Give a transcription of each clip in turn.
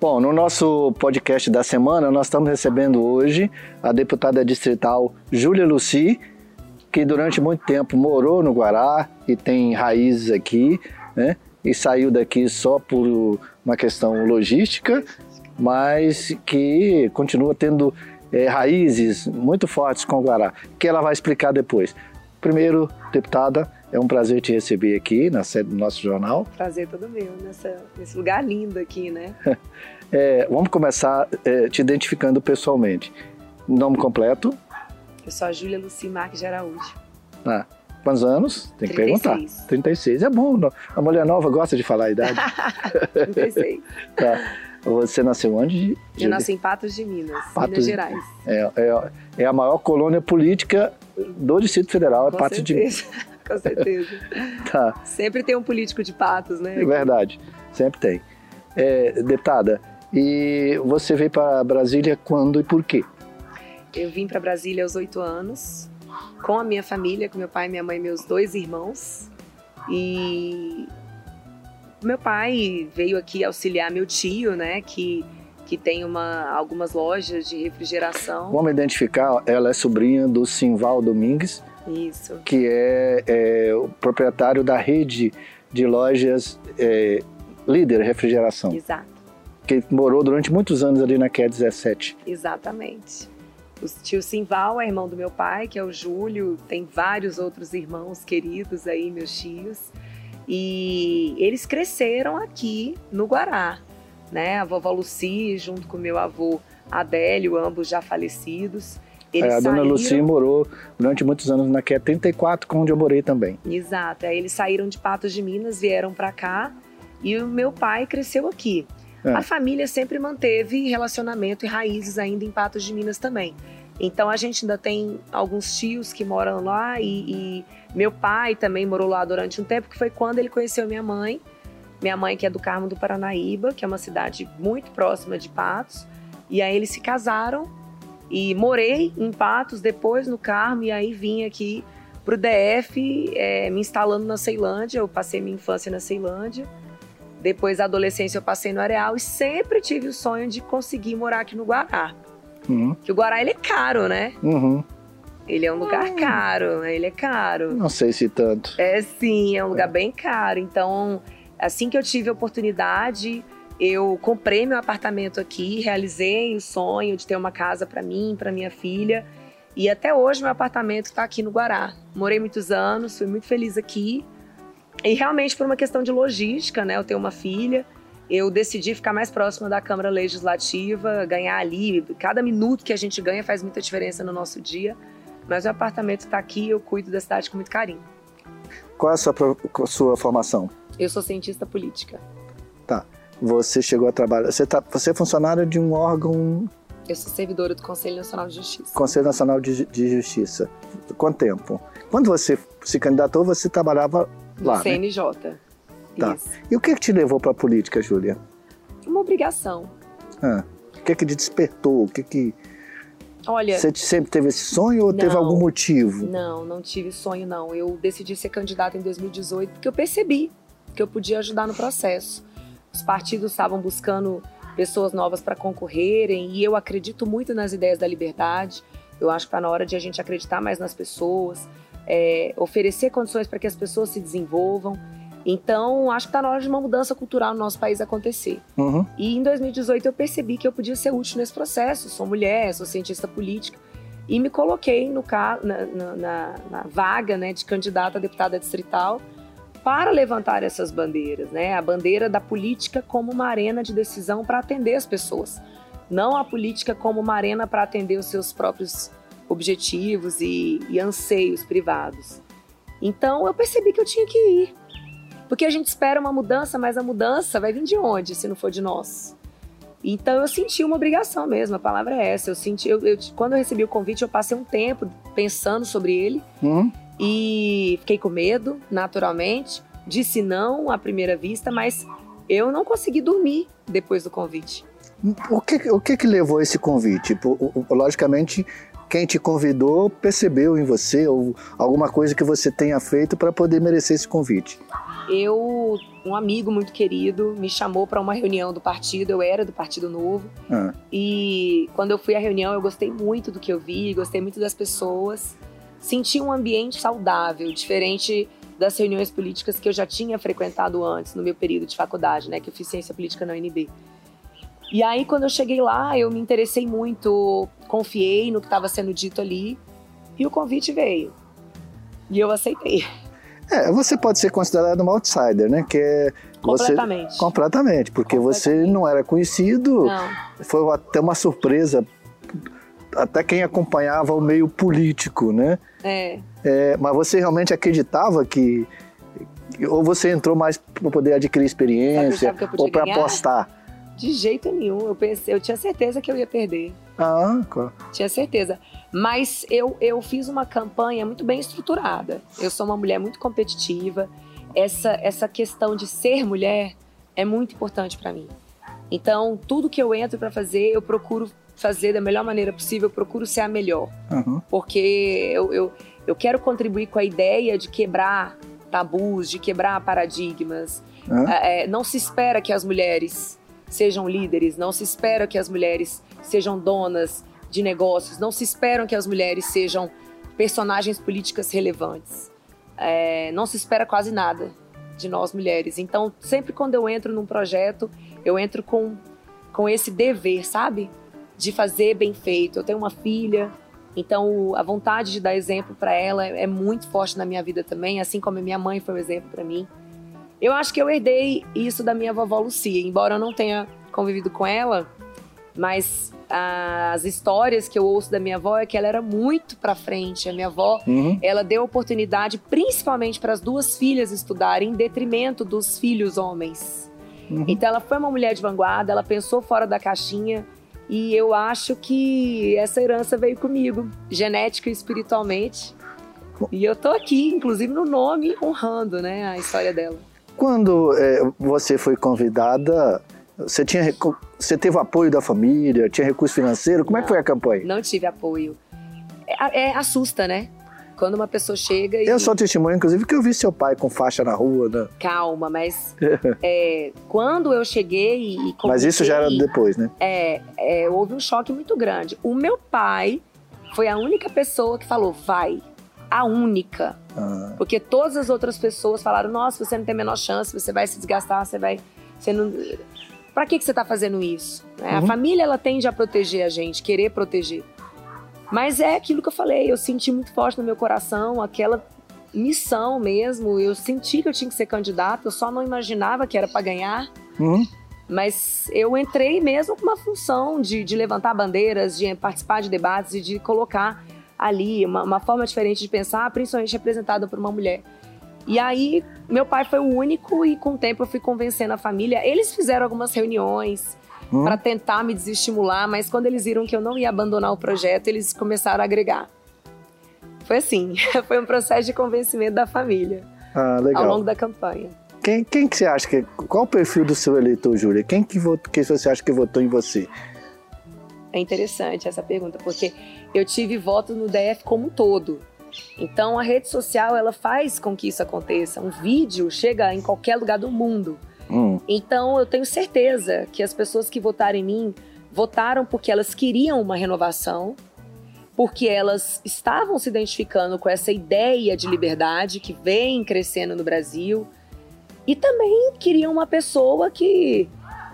Bom, no nosso podcast da semana, nós estamos recebendo hoje a deputada distrital Júlia Luci, que durante muito tempo morou no Guará e tem raízes aqui, né? E saiu daqui só por uma questão logística, mas que continua tendo é, raízes muito fortes com o Guará, que ela vai explicar depois. Primeiro, deputada, é um prazer te receber aqui na sede do nosso jornal. Prazer todo meu, nessa, nesse lugar lindo aqui, né? é, vamos começar é, te identificando pessoalmente. Nome completo? Eu sou a Júlia Luci Marques de Araújo. Ah, quantos anos? Tem que 36. perguntar. 36. É bom, a mulher nova gosta de falar a idade. 36. tá. Você nasceu onde? Eu nasci em Patos de Minas, Patos, Minas Gerais. É, é, é, a maior colônia política do Distrito Federal, é Com Patos certeza. de Minas. Com certeza. tá. Sempre tem um político de Patos, né? É verdade, sempre tem. É, deputada, e você veio para Brasília quando e por quê? Eu vim para Brasília aos oito anos, com a minha família, com meu pai, minha mãe e meus dois irmãos. E meu pai veio aqui auxiliar meu tio, né, que, que tem uma, algumas lojas de refrigeração. Vamos identificar, ela é sobrinha do Simval Domingues, Isso. que é, é o proprietário da rede de lojas é, Líder Refrigeração. Exato. Que morou durante muitos anos ali na QE 17. Exatamente. O tio Simval é irmão do meu pai, que é o Júlio, tem vários outros irmãos queridos aí, meus tios. E eles cresceram aqui no Guará, né? A vovó Luci, junto com meu avô Adélio, ambos já falecidos. Eles É, a dona saíram- Luci morou durante muitos anos na QE 34, com onde eu morei também. Exato. Aí eles saíram de Patos de Minas, vieram para cá e o meu pai cresceu aqui. É. A família sempre manteve relacionamento e raízes ainda em Patos de Minas também. Então a gente ainda tem alguns tios que moram lá e, e meu pai também morou lá durante um tempo, que foi quando ele conheceu minha mãe. Minha mãe que é do Carmo do Paranaíba, que é uma cidade muito próxima de Patos. E aí eles se casaram e morei em Patos, depois no Carmo, e aí vim aqui pro DF, é, me instalando na Ceilândia. Eu passei minha infância na Ceilândia. Depois, a adolescência, eu passei no Areal e sempre tive o sonho de conseguir morar aqui no Guará. Uhum. Que o Guará, ele é caro, né? Uhum. Ele é um lugar caro, né? Ele é caro. Não sei se tanto. É sim, é um lugar bem caro. Então, assim que eu tive a oportunidade, eu comprei meu apartamento aqui, realizei o sonho de ter uma casa para mim, para minha filha. E até hoje meu apartamento está aqui no Guará. Morei muitos anos, fui muito feliz aqui. E realmente por uma questão de logística, né? Eu tenho uma filha, eu decidi ficar mais próxima da Câmara Legislativa, ganhar ali. Cada minuto que a gente ganha faz muita diferença no nosso dia. Mas o apartamento está aqui, eu cuido da cidade com muito carinho. Qual é a sua, a sua formação? Eu sou cientista política. Tá. Você chegou a trabalhar. Você, tá, você é funcionária de um órgão, Eu sou servidora do Conselho Nacional de Justiça. Conselho Nacional de, de Justiça. Quanto tempo? Quando você se candidatou, você trabalhava lá, né? CNJ. Tá. Isso. E o que, que te levou para a política, Júlia? Uma obrigação. Ah, o que, que te despertou? O que, que Olha, você sempre teve esse sonho ou teve Não. algum motivo? não, não tive sonho, não. Eu decidi ser candidata em 2018 porque eu percebi que eu podia ajudar no processo. Os partidos estavam buscando pessoas novas para concorrerem e eu acredito muito nas ideias da liberdade. Eu acho que está na hora de a gente acreditar mais nas pessoas, é, oferecer condições para que as pessoas se desenvolvam. Então, acho que está na hora de uma mudança cultural no nosso país acontecer. Uhum. E em 2018 eu percebi que eu podia ser útil nesse processo. Sou mulher, sou cientista política. E me coloquei no, na, na, na, vaga né, de candidata a deputada distrital para levantar essas bandeiras, né? A bandeira da política como uma arena de decisão para atender as pessoas, não a política como uma arena para atender os seus próprios objetivos e, e anseios privados. Então eu percebi que eu tinha que ir, porque a gente espera uma mudança, mas a mudança vai vir de onde, se não for de nós? Então eu senti uma obrigação mesmo, a palavra é essa. Eu senti, eu, eu quando eu recebi o convite, eu passei um tempo pensando sobre ele. Uhum. E fiquei com medo, naturalmente. Disse não à primeira vista, mas eu não consegui dormir depois do convite. O que, o que, que levou esse convite? Logicamente, quem te convidou percebeu em você ou alguma coisa que você tenha feito para poder merecer esse convite? Eu, um amigo muito querido, me chamou para uma reunião do partido. Eu era do Partido Novo. Ah. E quando eu fui à reunião, eu gostei muito do que eu vi, gostei muito das pessoas senti um ambiente saudável, diferente das reuniões políticas que eu já tinha frequentado antes, no meu período de faculdade, né, que eu fiz ciência política na UNB. E aí, quando eu cheguei lá, eu me interessei muito, confiei no que estava sendo dito ali, e o convite veio. E eu aceitei. É, você pode ser considerado uma outsider, né? Que é completamente. Você, completamente, porque completamente. você não era conhecido. Não. Foi até uma surpresa até quem acompanhava o meio político, né? É. é mas você realmente acreditava que ou você entrou mais para poder adquirir experiência ou para apostar? De jeito nenhum. Eu pensei, eu tinha certeza que eu ia perder. Ah, claro. Tinha certeza. Mas eu, eu fiz uma campanha muito bem estruturada. Eu sou uma mulher muito competitiva. Essa, essa questão de ser mulher é muito importante para mim. Então, tudo que eu entro para fazer, eu procuro fazer da melhor maneira possível, eu procuro ser a melhor. Uhum. Porque eu, eu, eu quero contribuir com a ideia de quebrar tabus, de quebrar paradigmas. Uhum. É, não se espera que as mulheres sejam líderes, não se espera que as mulheres sejam donas de negócios, não se espera que as mulheres sejam personagens políticas relevantes. É, não se espera quase nada de nós mulheres. Então, sempre quando eu entro num projeto, eu entro com, com esse dever, sabe? De fazer bem feito. Eu tenho uma filha, então a vontade de dar exemplo para ela é muito forte na minha vida também, assim como a minha mãe foi um exemplo para mim. Eu acho que eu herdei isso da minha vovó Lucia, embora eu não tenha convivido com ela, mas as histórias que eu ouço da minha avó é que ela era muito para frente. A minha avó, uhum. ela deu oportunidade principalmente para as duas filhas estudarem em detrimento dos filhos homens. Uhum. Então ela foi uma mulher de vanguarda, ela pensou fora da caixinha e eu acho que essa herança veio comigo, genética e espiritualmente. E eu tô aqui, inclusive no nome, honrando né, a história dela. Quando é, você foi convidada, você, tinha, você teve apoio da família, tinha recurso financeiro? Como não, é que foi a campanha? Não tive apoio. É, é, assusta, né? Quando uma pessoa chega e. Eu sou testemunha, inclusive, que eu vi seu pai com faixa na rua, né? Calma, mas é, quando eu cheguei e. Mas isso já era depois, né? É, é, houve um choque muito grande. O meu pai foi a única pessoa que falou, vai. A única. Ah. Porque todas as outras pessoas falaram, nossa, você não tem a menor chance, você vai se desgastar, você vai. Você não. Pra que, que você tá fazendo isso? Uhum. A família, ela tende a proteger a gente, querer proteger. Mas é aquilo que eu falei, eu senti muito forte no meu coração aquela missão mesmo. Eu senti que eu tinha que ser candidata, eu só não imaginava que era para ganhar. Uhum. Mas eu entrei mesmo com uma função de, de, levantar bandeiras, de participar de debates e de colocar ali uma, uma forma diferente de pensar, principalmente representada por uma mulher. E aí, meu pai foi o único e com o tempo eu fui convencendo a família. Eles fizeram algumas reuniões, Hum? para tentar me desestimular, mas quando eles viram que eu não ia abandonar o projeto, eles começaram a agregar. Foi assim, foi um processo de convencimento da família ah, ao longo da campanha. Quem, quem que você acha que qual o perfil do seu eleitor, Júlia? Quem que, votou, que você acha que votou em você? É interessante essa pergunta, porque eu tive voto no DF como um todo. Então a rede social ela faz com que isso aconteça. Um vídeo chega em qualquer lugar do mundo. Hum. Então eu tenho certeza que as pessoas que votaram em mim votaram porque elas queriam uma renovação, porque elas estavam se identificando com essa ideia de liberdade que vem crescendo no Brasil. E também queria uma pessoa que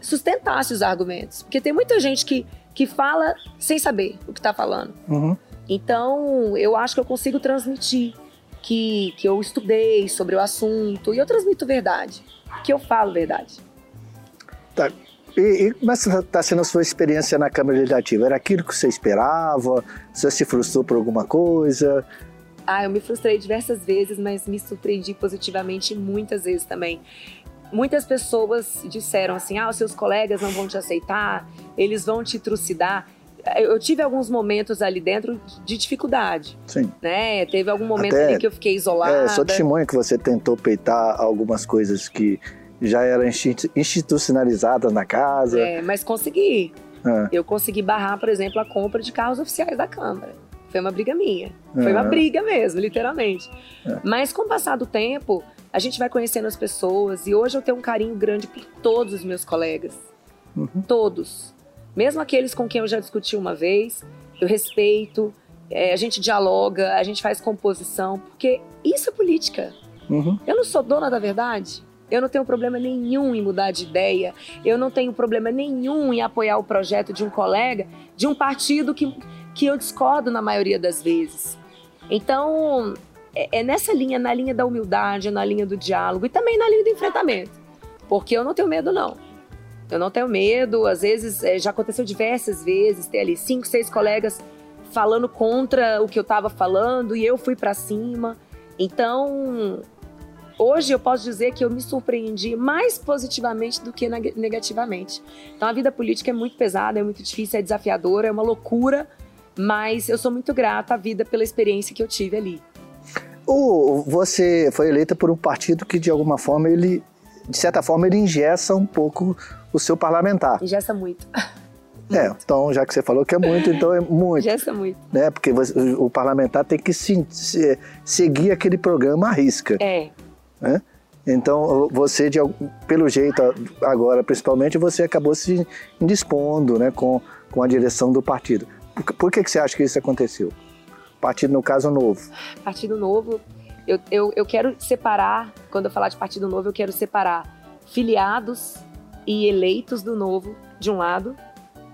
sustentasse os argumentos. Porque tem muita gente que, que fala sem saber o que está falando. Uhum. Então, eu acho que eu consigo transmitir que, que eu estudei sobre o assunto e eu transmito verdade, que eu falo verdade. Tá. E, e como está sendo a sua experiência na Câmara Legislativa? Era aquilo que você esperava? Você se frustrou por alguma coisa? Ah, eu me frustrei diversas vezes, mas me surpreendi positivamente muitas vezes também. Muitas pessoas disseram assim: ah, os seus colegas não vão te aceitar, eles vão te trucidar eu tive alguns momentos ali dentro de dificuldade. Sim. Né? Teve algum momento Até, ali que eu fiquei isolada. É, sou testemunha que você tentou peitar algumas coisas que já eram institucionalizadas na casa. É, mas consegui. É. Eu consegui barrar, por exemplo, a compra de carros oficiais da Câmara. Foi uma briga minha. Foi uma é. briga mesmo, literalmente. É. Mas com o passar do tempo, a gente vai conhecendo as pessoas e hoje eu tenho um carinho grande por todos os meus colegas. Uhum. Todos. Mesmo aqueles com quem eu já discuti uma vez, eu respeito, é, a gente dialoga, a gente faz composição, porque isso é política. Uhum. Eu não sou dona da verdade. Eu não tenho problema nenhum em mudar de ideia. Eu não tenho problema nenhum em apoiar o projeto de um colega de um partido que, que eu discordo na maioria das vezes. Então, é, é nessa linha, na linha da humildade, na linha do diálogo e também na linha do enfrentamento. Porque eu não tenho medo, não. Eu não tenho medo, às vezes, é, já aconteceu diversas vezes, ter ali cinco, seis colegas falando contra o que eu estava falando e eu fui para cima. Então, hoje eu posso dizer que eu me surpreendi mais positivamente do que negativamente. Então, a vida política é muito pesada, é muito difícil, é desafiadora, é uma loucura, mas eu sou muito grata à vida pela experiência que eu tive ali. você foi eleita por um partido que, de alguma forma, ele, de certa forma, ele ingessa um pouco o seu parlamentar. Ingesta muito. É, então já que você falou que é muito, então é muito. Ingesta muito. Né? Porque você, o parlamentar tem que se, se, seguir aquele programa à risca. É. Né? Então você, de, pelo jeito agora principalmente, você acabou se indispondo né, com, com a direção do partido. Por, por que, que você acha que isso aconteceu? Partido, no caso, novo. Partido novo, eu, eu, eu quero separar, quando eu falar de partido novo, eu quero separar filiados e eleitos do novo, de um lado,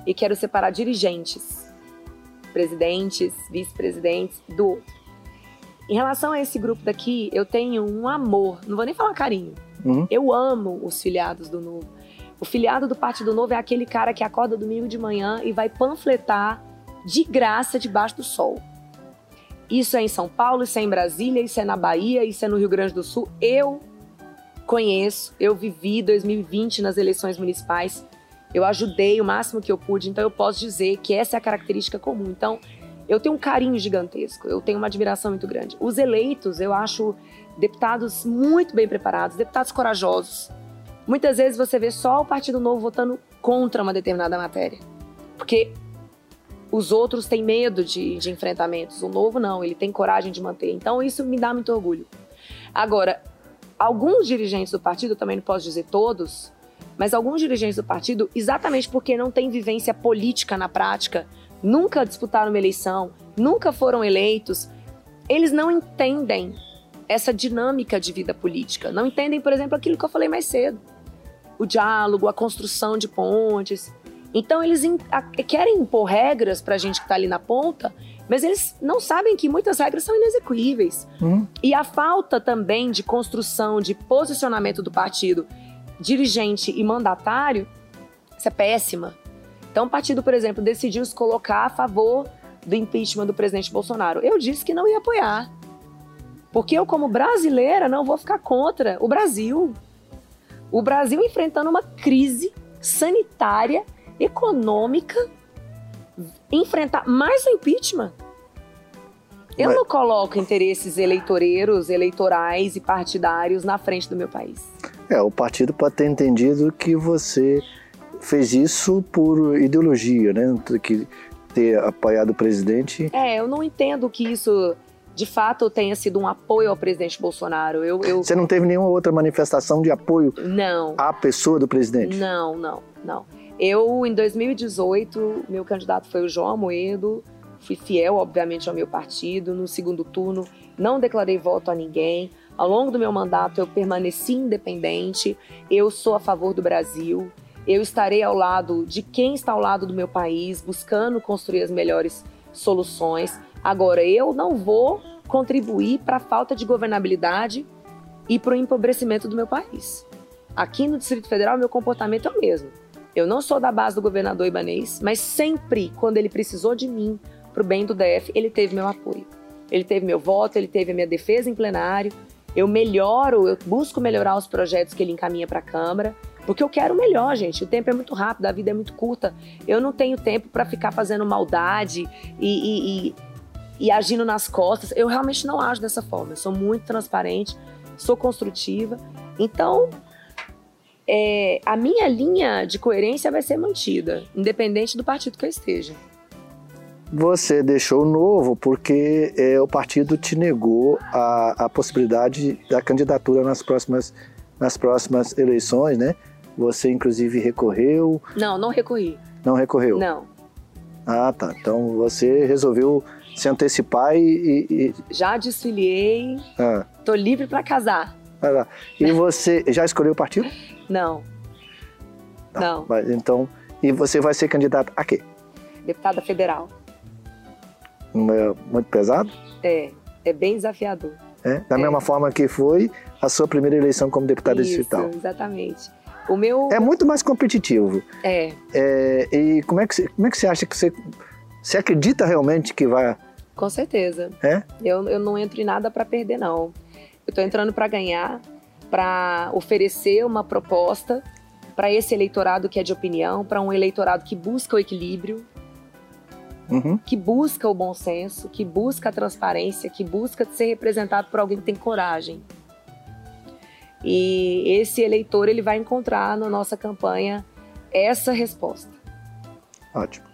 e quero separar dirigentes, presidentes, vice-presidentes, do outro. Em relação a esse grupo daqui, eu tenho um amor, não vou nem falar carinho. Uhum. Eu amo os filiados do Novo. O filiado do Partido Novo é aquele cara que acorda domingo de manhã e vai panfletar de graça debaixo do sol. Isso é em São Paulo, isso é em Brasília, isso é na Bahia, isso é no Rio Grande do Sul. Eu conheço, eu vivi 2020 nas eleições municipais, eu ajudei o máximo que eu pude, então eu posso dizer que essa é a característica comum. Então, eu tenho um carinho gigantesco, eu tenho uma admiração muito grande. Os eleitos, eu acho deputados muito bem preparados, deputados corajosos. Muitas vezes você vê só o Partido Novo votando contra uma determinada matéria, porque os outros têm medo de, de enfrentamentos. O novo não, ele tem coragem de manter. Então isso me dá muito orgulho. Agora, alguns dirigentes do partido, também não posso dizer todos, mas alguns dirigentes do partido, exatamente porque não têm vivência política na prática, nunca disputaram uma eleição, nunca foram eleitos, eles não entendem essa dinâmica de vida política. Não entendem, por exemplo, aquilo que eu falei mais cedo: o diálogo, a construção de pontes. Então, eles querem impor regras para a gente que está ali na ponta mas eles não sabem que muitas regras são inexequíveis. Hum. E a falta também de construção, de posicionamento do partido, dirigente e mandatário, isso é péssima. Então, o partido, por exemplo, decidiu se colocar a favor do impeachment do presidente Bolsonaro. Eu disse que não ia apoiar. Porque eu, como brasileira, não vou ficar contra o Brasil. O Brasil enfrentando uma crise sanitária, econômica, enfrentar mais o impeachment. Eu Mas... não coloco interesses eleitoreiros, eleitorais e partidários na frente do meu país. É, o partido pode ter entendido que você fez isso por ideologia, né? Que ter apoiado o presidente. É, eu não entendo que isso de fato tenha sido um apoio ao presidente Bolsonaro. Eu, eu... Você não teve nenhuma outra manifestação de apoio não. à pessoa do presidente? Não, não, não. Eu, em 2018, meu candidato foi o João Amoedo, fui fiel, obviamente, ao meu partido. No segundo turno, não declarei voto a ninguém. Ao longo do meu mandato, eu permaneci independente, eu sou a favor do Brasil, eu estarei ao lado de quem está ao lado do meu país, buscando construir as melhores soluções. Agora, eu não vou contribuir para a falta de governabilidade e para o empobrecimento do meu país. Aqui no Distrito Federal, meu comportamento é o mesmo. Eu não sou da base do governador Ibanês, mas sempre, quando ele precisou de mim para o bem do DF, ele teve meu apoio. Ele teve meu voto, ele teve a minha defesa em plenário, eu melhoro, eu busco melhorar os projetos que ele encaminha para a Câmara, porque eu quero melhor, gente. O tempo é muito rápido, a vida é muito curta. Eu não tenho tempo para ficar fazendo maldade e, e, e, e, agindo nas costas. Eu realmente não ajo dessa forma. Eu sou muito transparente, sou construtiva. Então, é, a minha linha de coerência vai ser mantida, independente do partido que eu esteja. Você deixou novo porque é, o partido te negou a, a possibilidade da candidatura nas próximas, nas próximas eleições, né? Você inclusive recorreu. Não, não recorri. Não recorreu? Não. Ah, tá. Então você resolveu se antecipar e. e... Já desfiliei. Ah. Tô livre para casar. Ah, e você já escolheu o partido? Não. Tá. Não. Mas, então, e você vai ser candidata a quê? Deputada federal. É muito pesado? É, é bem desafiador. É? Da é. mesma forma que foi a sua primeira eleição como deputada Isso, distrital. exatamente. O meu... É muito mais competitivo. É. é e como é, que, como é que você acha que você... Você acredita realmente que vai... Com certeza. É? Eu, eu não entro em nada para perder, não. Eu estou entrando para ganhar, para oferecer uma proposta para esse eleitorado que é de opinião, para um eleitorado que busca o equilíbrio, uhum. que busca o bom senso, que busca a transparência, que busca ser representado por alguém que tem coragem. E esse eleitor ele vai encontrar na nossa campanha essa resposta. Ótimo.